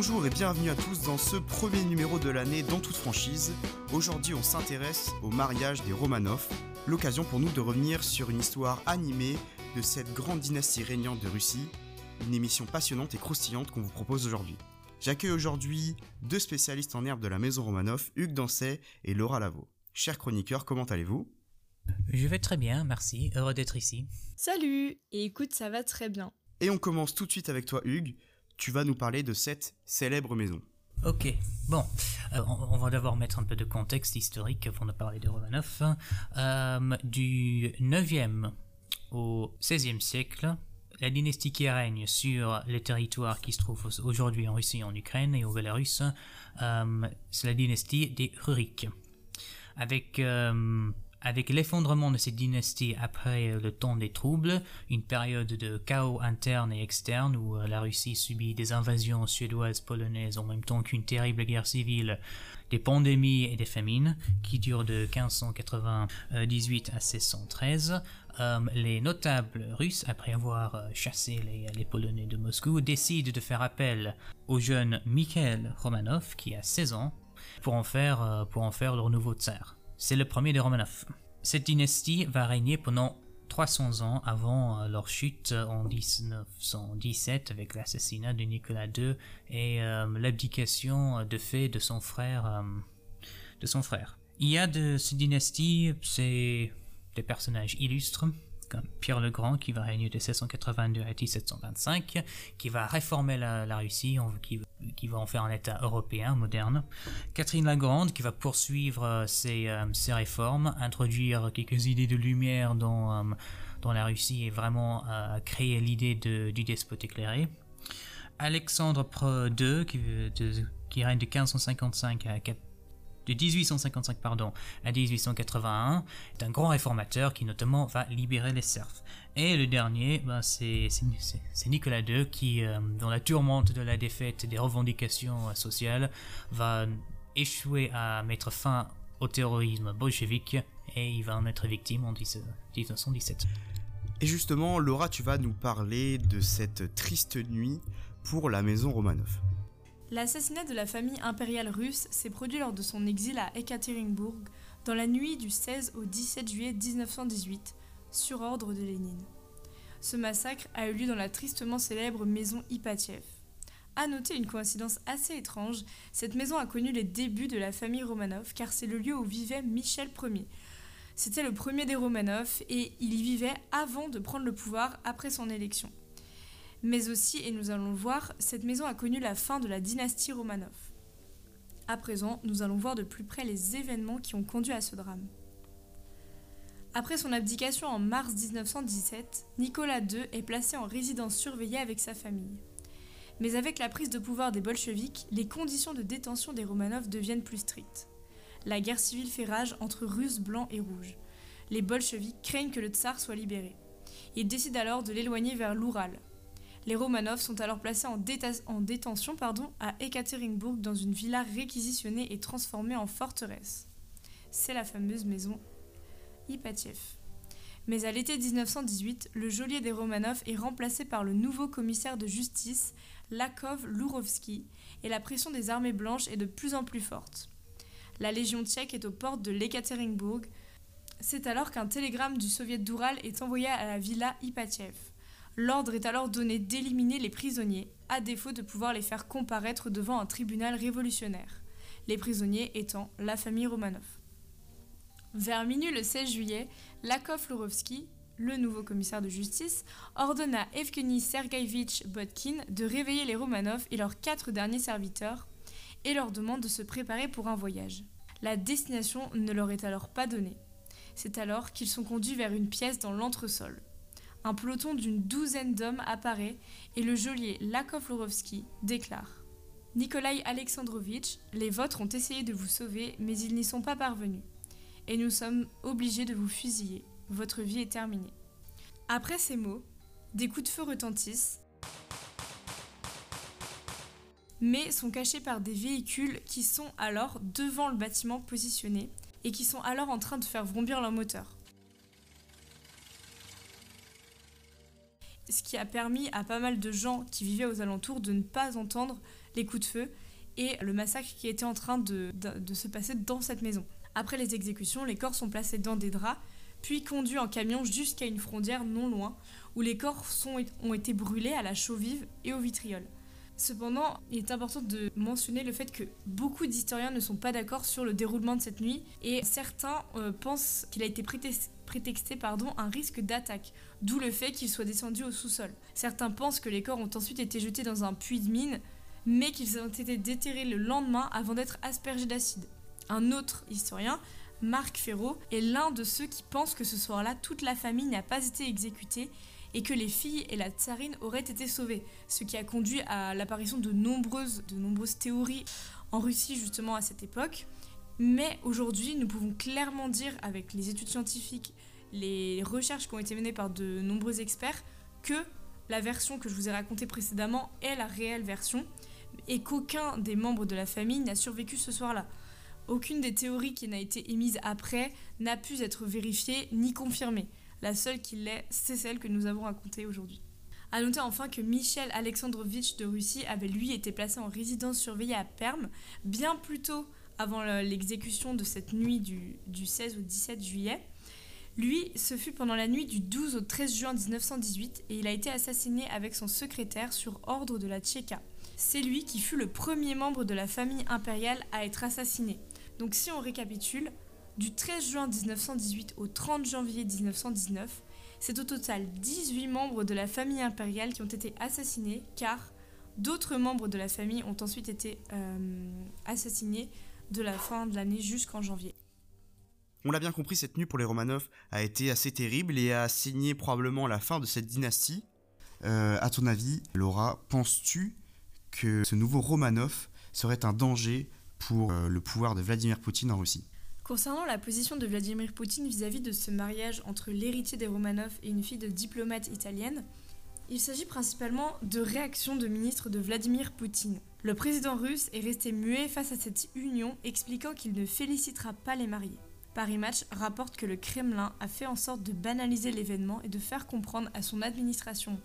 Bonjour et bienvenue à tous dans ce premier numéro de l'année dans toute franchise. Aujourd'hui on s'intéresse au mariage des Romanov, l'occasion pour nous de revenir sur une histoire animée de cette grande dynastie régnante de Russie, une émission passionnante et croustillante qu'on vous propose aujourd'hui. J'accueille aujourd'hui deux spécialistes en herbe de la maison Romanov, Hugues Dancet et Laura Lavaux. Chers chroniqueurs, comment allez-vous? Je vais très bien, merci, heureux d'être ici. Salut Et écoute, ça va très bien. Et on commence tout de suite avec toi Hugues, tu vas nous parler de cette célèbre maison. Ok, bon, euh, on, va d'abord mettre un peu de contexte historique avant de parler de Romanov. Euh, du 9e au 16e siècle, la dynastie qui règne sur les territoires qui se trouvent aujourd'hui en Russie, en Ukraine et au Belarus, euh, c'est la dynastie des Ruriks. Avec euh, avec l'effondrement de cette dynastie après le temps des troubles, une période de chaos interne et externe où euh, la Russie subit des invasions suédoises, polonaises en même temps qu'une terrible guerre civile, des pandémies et des famines qui durent de 1598 à 1613, euh, les notables russes, après avoir euh, chassé les, Polonais de Moscou, décident de faire appel au jeune Mikhail Romanov qui a 16 ans faire, pour en faire leur nouveau tsar. C'est le premier des Romanov. Cette dynastie va régner pendant 300 ans avant euh, leur chute en 1917 avec l'assassinat de Nicolas II et euh, l'abdication de fait de son frère. Euh. Il y a de cette dynastie, c'est des personnages illustres comme Pierre le Grand qui va régner de 1682 à 1725, qui va réformer la, Russie, qui, va en faire un État européen moderne. Catherine la Grande qui va poursuivre euh, euh, ses réformes, introduire quelques idées de lumière dans, euh, la Russie et vraiment créer l'idée du despote éclairé. Alexandre II qui, qui règne de 1555 à de 1855 pardon, à 1881 est un grand réformateur qui notamment va libérer les serfs. Et le dernier, ben, c'est Nicolas II qui, euh, dans la tourmente de la défaite des revendications sociales, va échouer à mettre fin au terrorisme bolchevique et il va en être victime en 1917. Et justement, Laura, tu vas nous parler de cette triste nuit pour la maison Romanov. L'assassinat de la famille impériale russe s'est produit lors de son exil à Ekaterinbourg dans la nuit du 16 au 17 juillet 1918, sur ordre de Lénine. Ce massacre a eu lieu dans la tristement célèbre maison Ipatiev. À noter une coïncidence assez étrange, cette maison a connu les débuts de la famille Romanov car c'est le lieu où vivait Michel Ier. C'était le premier des Romanov et il y vivait avant de prendre le pouvoir après son élection. Mais aussi, et nous allons le voir, cette maison a connu la fin de la dynastie Romanov. À présent, nous allons voir de plus près les événements qui ont conduit à ce drame. Après son abdication en mars 1917, Nicolas II est placé en résidence surveillée avec sa famille. Mais avec la prise de pouvoir des bolcheviks, les conditions de détention des Romanov deviennent plus strictes. La guerre civile fait rage entre Russes blancs et rouges. Les bolcheviks craignent que le tsar soit libéré. Ils décident alors de l'éloigner vers l'Oural, les Romanov sont alors placés en, détention pardon, à Ekaterinbourg dans une villa réquisitionnée et transformée en forteresse. C'est la fameuse maison Ipatiev. Mais à l'été 1918, le geôlier des Romanov est remplacé par le nouveau commissaire de justice, Lakov Lourovski, et la pression des armées blanches est de plus en plus forte. La Légion tchèque est aux portes de l'Ekaterinbourg. C'est alors qu'un télégramme du soviet d'Oural est envoyé à la villa Ipatiev. L'ordre est alors donné d'éliminer les prisonniers, à défaut de pouvoir les faire comparaître devant un tribunal révolutionnaire, les prisonniers étant la famille Romanov. Vers minuit le 16 juillet, Lakov Lourovski, le nouveau commissaire de justice, ordonne à Evgeny Sergeevitch Botkin de réveiller les Romanov et leurs quatre derniers serviteurs et leur demande de se préparer pour un voyage. La destination ne leur est alors pas donnée. C'est alors qu'ils sont conduits vers une pièce dans l'entresol un peloton d'une douzaine d'hommes apparaît et le geôlier Lakov Lorovski déclare Nikolai Alexandrovitch, les vôtres ont essayé de vous sauver, mais ils n'y sont pas parvenus. Et nous sommes obligés de vous fusiller. Votre vie est terminée. Après ces mots, des coups de feu retentissent, mais sont cachés par des véhicules qui sont alors devant le bâtiment positionné et qui sont alors en train de faire vrombir leur moteur. Ce qui a permis à pas mal de gens qui vivaient aux alentours de ne pas entendre les coups de feu et le massacre qui était en train de, se passer dans cette maison. Après les exécutions, les corps sont placés dans des draps, puis conduits en camion jusqu'à une frontière non loin, où les corps sont, ont été brûlés à la chaux vive et au vitriol. Cependant, il est important de mentionner le fait que beaucoup d'historiens ne sont pas d'accord sur le déroulement de cette nuit et certains euh, pensent qu'il a été prétexté pardon, un risque d'attaque, d'où le fait qu'il soit descendu au sous-sol. Certains pensent que les corps ont ensuite été jetés dans un puits de mine, mais qu'ils ont été déterrés le lendemain avant d'être aspergés d'acide. Un autre historien, Marc Ferraud, est l'un de ceux qui pensent que ce soir-là, toute la famille n'a pas été exécutée et que les filles et la tsarine auraient été sauvées, ce qui a conduit à l'apparition de nombreuses, de nombreuses théories en Russie justement à cette époque. Mais aujourd'hui, nous pouvons clairement dire, avec les études scientifiques, les recherches qui ont été menées par de nombreux experts, que la version que je vous ai racontée précédemment est la réelle version et qu'aucun des membres de la famille n'a survécu ce soir-là. Aucune des théories qui n'a été émise après n'a pu être vérifiée ni confirmée. La seule qui l'est, c'est celle que nous avons racontée aujourd'hui. A noter enfin que Michel Alexandrovitch de Russie avait lui été placé en résidence surveillée à Perm bien plus tôt avant l'exécution de cette nuit du, 16 au 17 juillet. Lui, ce fut pendant la nuit du 12 au 13 juin 1918 et il a été assassiné avec son secrétaire sur ordre de la Tchéka. C'est lui qui fut le premier membre de la famille impériale à être assassiné. Donc si on récapitule, du 13 juin 1918 au 30 janvier 1919, c'est au total 18 membres de la famille impériale qui ont été assassinés car d'autres membres de la famille ont ensuite été euh, assassinés de la fin de l'année jusqu'en janvier. On l'a bien compris, cette nuit pour les Romanov a été assez terrible et a signé probablement la fin de cette dynastie. Euh, à ton avis, Laura, penses-tu que ce nouveau Romanov serait un danger pour euh, le pouvoir de Vladimir Poutine en Russie? Concernant la position de Vladimir Poutine vis-à-vis de ce mariage entre l'héritier des Romanov et une fille de diplomate italienne, il s'agit principalement de réactions de ministres de Vladimir Poutine. Le président russe est resté muet face à cette union, expliquant qu'il ne félicitera pas les mariés. Paris Match rapporte que le Kremlin a fait en sorte de banaliser l'événement et de faire comprendre à son administration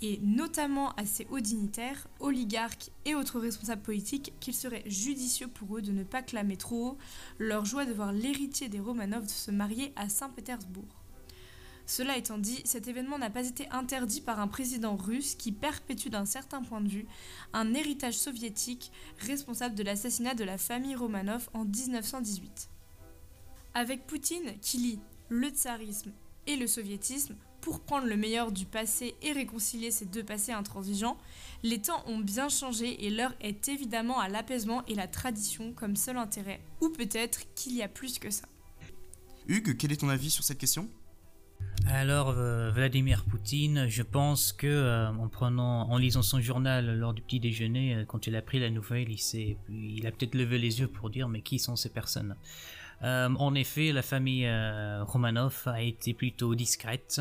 et notamment à ses hauts dignitaires, oligarques et autres responsables politiques qu'il serait judicieux pour eux de ne pas clamer trop haut leur joie de voir l'héritier des Romanov se marier à Saint-Pétersbourg. Cela étant dit, cet événement n'a pas été interdit par un président russe qui perpétue d'un certain point de vue un héritage soviétique responsable de l'assassinat de la famille Romanov en 1918. Avec Poutine qui lie le tsarisme et le soviétisme, pour prendre le meilleur du passé et réconcilier ces deux passés intransigeants, les temps ont bien changé et l'heure est évidemment à l'apaisement et la tradition comme seul intérêt. Ou peut-être qu'il y a plus que ça. Hugues, quel est ton avis sur cette question? Alors euh, Vladimir Poutine, je pense que euh, en prenant, en lisant son journal lors du petit déjeuner, euh, quand il a pris la nouvelle, il, il a peut-être levé les yeux pour dire mais qui sont ces personnes? En effet, la famille Romanov a été plutôt discrète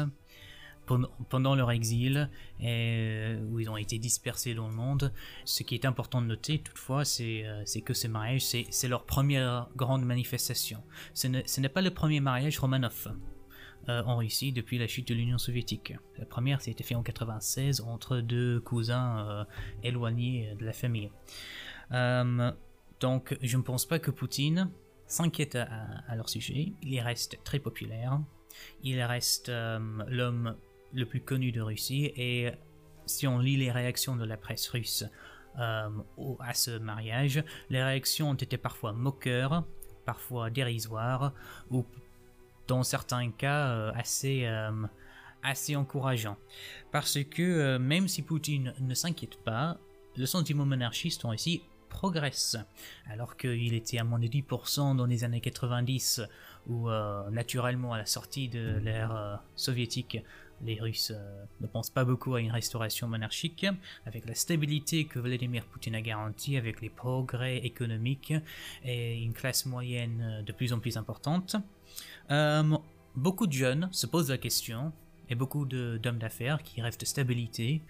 pendant leur exil, et, où ils ont été dispersés dans le monde. Ce qui est important de noter toutefois, c'est que ce mariage, c'est leur première grande manifestation. Ce n'est pas le premier mariage Romanov. Euh, en Russie depuis la chute de l'Union soviétique. La première, été fait en 96 entre deux cousins euh, éloignés de la famille. Euh, donc, je ne pense pas que Poutine s'inquiète à, leur sujet. Il reste très populaire. Il reste l'homme le plus connu de Russie. Et si on lit les réactions de la presse russe à ce mariage, les réactions ont été parfois moqueurs, parfois dérisoires, ou dans certains cas euh, assez, euh, assez encourageant. Parce que euh, même si Poutine ne s'inquiète pas, le sentiment monarchiste en Russie progresse. Alors qu'il était à moins de 10% dans les années 90, où naturellement à la sortie de l'ère soviétique, les Russes ne pensent pas beaucoup à une restauration monarchique, avec la stabilité que Vladimir Poutine a garantie, avec les progrès économiques et une classe moyenne de plus en plus importante. Euh, beaucoup de jeunes se posent la question, et beaucoup d'hommes d'affaires qui rêvent de stabilité,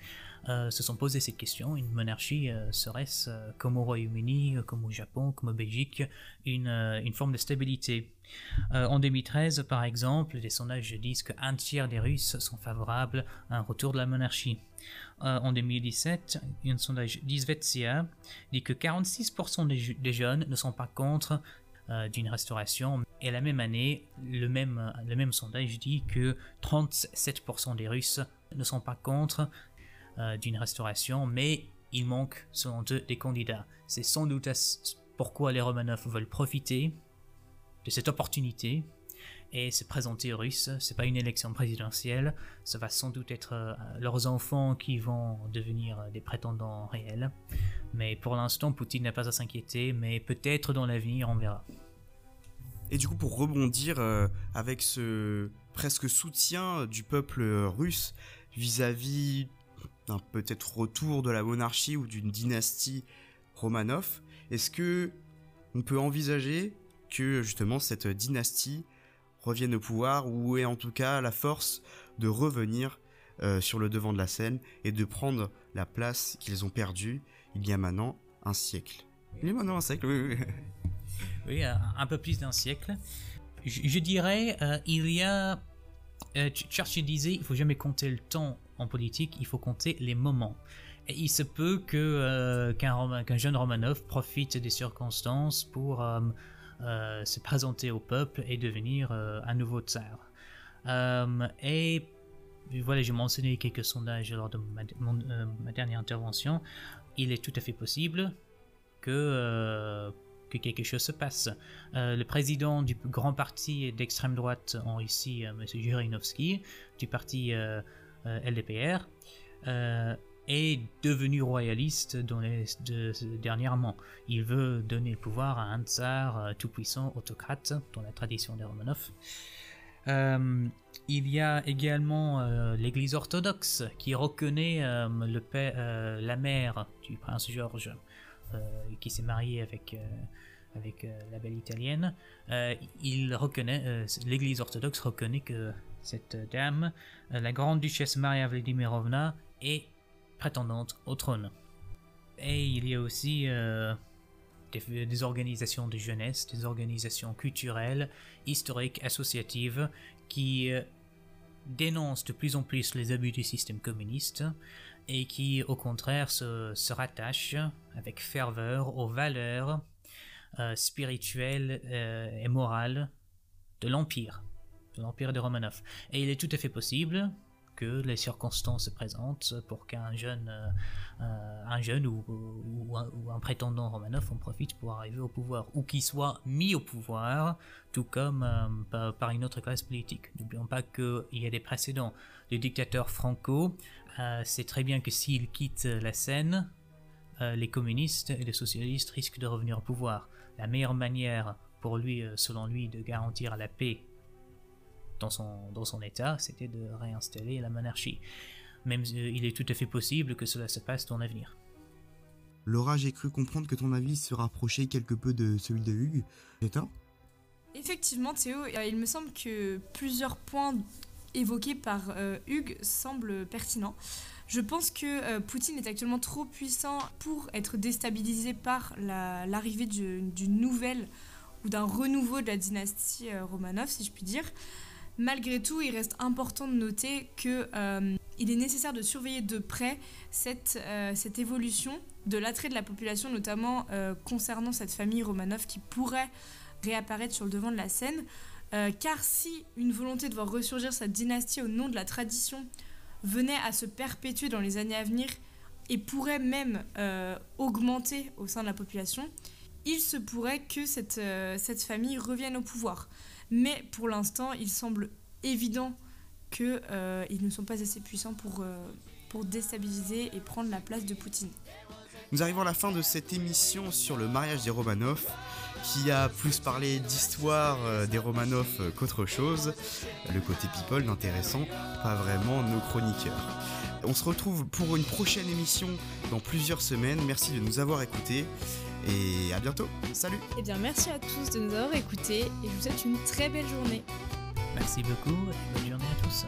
euh, se sont posé cette question. Une monarchie euh, serait-ce, euh, comme au Royaume-Uni, comme au Japon, comme au Belgique, une, une forme de stabilité En 2013, par exemple, les sondages disent qu'un tiers des Russes sont favorables à un retour de la monarchie. en 2017, un sondage d'Isvetsia dit que 46% des, jeunes ne sont pas contre d'une restauration. Et la même année, le même, le même sondage dit que 37% des Russes ne sont pas contre euh, d'une restauration, mais il manque, selon eux, des candidats. C'est sans doute pourquoi les Romanov veulent profiter de cette opportunité et se présenter aux Russes. C'est pas une élection présidentielle, ça va sans doute être euh, leurs enfants qui vont devenir des prétendants réels. Mais pour l'instant, Poutine n'a pas à s'inquiéter, mais peut-être dans l'avenir, on verra. Et du coup, pour rebondir euh, avec ce presque soutien du peuple russe vis-à-vis d'un peut-être retour de la monarchie ou d'une dynastie Romanov, est-ce que on peut envisager que justement cette dynastie revienne au pouvoir ou ait en tout cas la force de revenir euh, sur le devant de la scène et de prendre la place qu'ils ont perdue il y a maintenant un siècle? Il y a maintenant un siècle, oui. Oui, oui un peu plus d'un siècle. Je, dirais, euh, il y a... Euh, Churchill disait, il faut jamais compter le temps en politique, il faut compter les moments. Et il se peut que euh, qu'un jeune Romanov profite des circonstances pour euh, euh, se présenter au peuple et devenir un nouveau tsar. et voilà, j'ai mentionné quelques sondages lors de ma, dernière intervention. Il est tout à fait possible que que quelque chose se passe. le président du grand parti d'extrême droite en Russie, M. Jirinovski, du parti euh, LDPR, euh, est devenu royaliste dans les, dernièrement. Il veut donner le pouvoir à un tsar euh, tout-puissant, autocrate, dans la tradition des Romanov. il y a également l'Église orthodoxe qui reconnaît la mère du prince George qui s'est marié avec avec la belle italienne. il reconnaît l'Église orthodoxe reconnaît que cette dame, euh, la grande duchesse Maria Vladimirovna, est prétendante au trône. Et il y a aussi euh, des, organisations de jeunesse, des organisations culturelles, historiques, associatives, qui euh, dénoncent de plus en plus les abus du système communiste et qui, au contraire, se, rattachent avec ferveur aux valeurs spirituelles et morales de l'Empire l'Empire de Romanov. Et il est tout à fait possible que les circonstances se présentent pour qu'un jeune, euh, euh, un jeune ou, un, prétendant Romanov en profite pour arriver au pouvoir, ou qu'il soit mis au pouvoir, tout comme euh, par, une autre classe politique. N'oublions pas qu'il y a des précédents. Le dictateur Franco sait très bien que s'il quitte la scène, les communistes et les socialistes risquent de revenir au pouvoir. La meilleure manière pour lui, selon lui, de garantir la paix dans son, dans son état, c'était de réinstaller la monarchie. Même euh, il est tout à fait possible que cela se passe dans l'avenir. Laura, j'ai cru comprendre que ton avis se rapprochait quelque peu de celui de Hugues. C'est ça? Effectivement, Théo, euh, il me semble que plusieurs points évoqués par euh, Hugues semblent pertinents. Je pense que Poutine est actuellement trop puissant pour être déstabilisé par l'arrivée d'une nouvelle ou d'un renouveau de la dynastie Romanov, si je puis dire. Malgré tout, il reste important de noter qu'il euh, est nécessaire de surveiller de près cette, euh, évolution de l'attrait de la population, notamment euh, concernant cette famille Romanov qui pourrait réapparaître sur le devant de la scène. car si une volonté de voir ressurgir cette dynastie au nom de la tradition venait à se perpétuer dans les années à venir et pourrait même augmenter au sein de la population, il se pourrait que cette famille revienne au pouvoir. Mais pour l'instant, il semble évident qu'ils euh, ne sont pas assez puissants pour, euh, pour déstabiliser et prendre la place de Poutine. Nous arrivons à la fin de cette émission sur le mariage des Romanov, qui a plus parlé d'histoire euh, des Romanov qu'autre chose. Le côté people n'intéressant pas vraiment nos chroniqueurs. On se retrouve pour une prochaine émission dans plusieurs semaines. Merci de nous avoir écoutés et à bientôt. Salut Eh bien merci à tous de nous avoir écoutés et je vous souhaite une très belle journée. Merci beaucoup et bonne journée à tous.